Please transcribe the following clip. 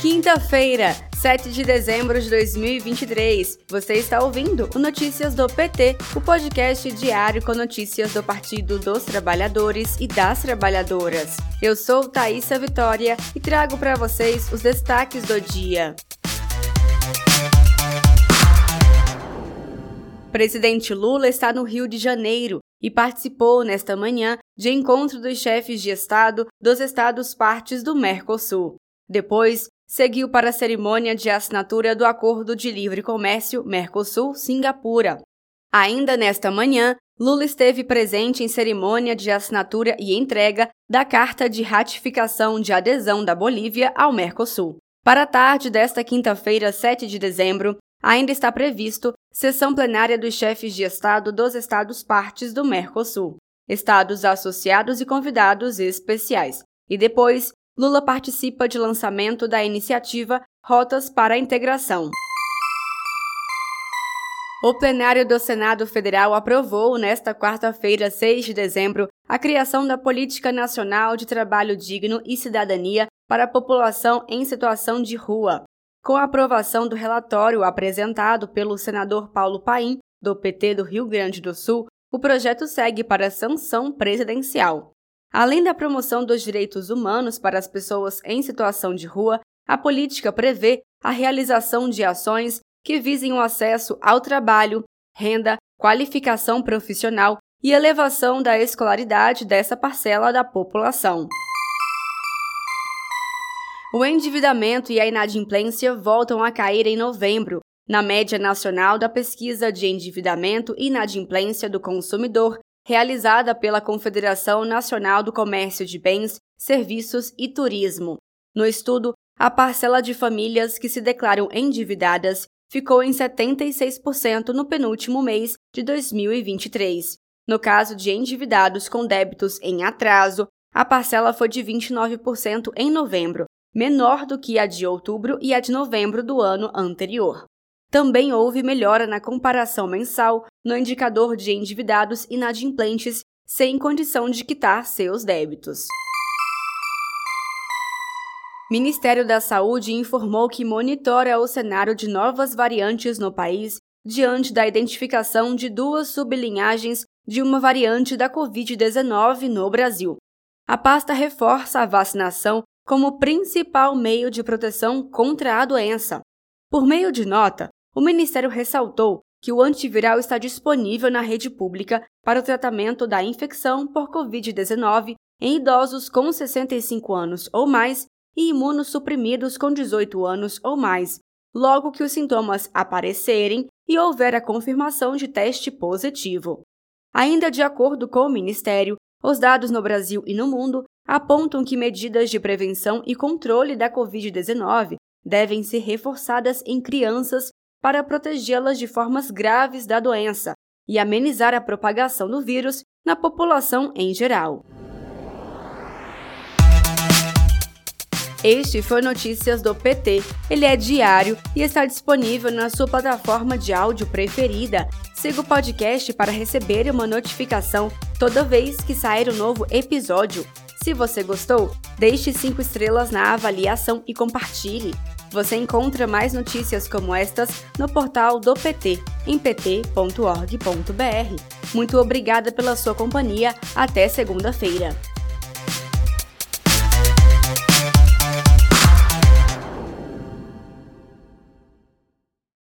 Quinta-feira, 7 de dezembro de 2023. Você está ouvindo o Notícias do PT, o podcast diário com notícias do Partido dos Trabalhadores e das Trabalhadoras. Eu sou Thaisa Vitória e trago para vocês os destaques do dia. Presidente Lula está no Rio de Janeiro e participou nesta manhã de encontro dos chefes de Estado dos estados partes do Mercosul. Depois, seguiu para a cerimônia de assinatura do Acordo de Livre Comércio Mercosul-Singapura. Ainda nesta manhã, Lula esteve presente em cerimônia de assinatura e entrega da Carta de Ratificação de Adesão da Bolívia ao Mercosul. Para a tarde desta quinta-feira, 7 de dezembro, ainda está previsto sessão plenária dos chefes de Estado dos Estados partes do Mercosul, Estados associados e convidados especiais, e depois Lula participa de lançamento da iniciativa Rotas para a Integração. O plenário do Senado Federal aprovou, nesta quarta-feira, 6 de dezembro, a criação da Política Nacional de Trabalho Digno e Cidadania para a População em Situação de Rua. Com a aprovação do relatório apresentado pelo senador Paulo Paim, do PT do Rio Grande do Sul, o projeto segue para sanção presidencial. Além da promoção dos direitos humanos para as pessoas em situação de rua, a política prevê a realização de ações que visem o acesso ao trabalho, renda, qualificação profissional e elevação da escolaridade dessa parcela da população. O endividamento e a inadimplência voltam a cair em novembro, na média nacional da pesquisa de endividamento e inadimplência do consumidor realizada pela Confederação Nacional do Comércio de Bens, Serviços e Turismo. No estudo, a parcela de famílias que se declaram endividadas ficou em 76% no penúltimo mês de 2023. No caso de endividados com débitos em atraso, a parcela foi de 29% em novembro, menor do que a de outubro e a de novembro do ano anterior. Também houve melhora na comparação mensal no indicador de endividados inadimplentes sem condição de quitar seus débitos. Ministério da Saúde informou que monitora o cenário de novas variantes no país diante da identificação de duas sublinhagens de uma variante da Covid-19 no Brasil. A pasta reforça a vacinação como principal meio de proteção contra a doença. Por meio de nota, o Ministério ressaltou que o antiviral está disponível na rede pública para o tratamento da infecção por Covid-19 em idosos com 65 anos ou mais e imunossuprimidos com 18 anos ou mais, logo que os sintomas aparecerem e houver a confirmação de teste positivo. Ainda de acordo com o Ministério, os dados no Brasil e no mundo apontam que medidas de prevenção e controle da Covid-19 devem ser reforçadas em crianças para protegê-las de formas graves da doença e amenizar a propagação do vírus na população em geral. Este foi Notícias do PT. Ele é diário e está disponível na sua plataforma de áudio preferida. Siga o podcast para receber uma notificação toda vez que sair um novo episódio. Se você gostou, deixe 5 estrelas na avaliação e compartilhe. Você encontra mais notícias como estas no portal do PT, em pt.org.br. Muito obrigada pela sua companhia. Até segunda-feira.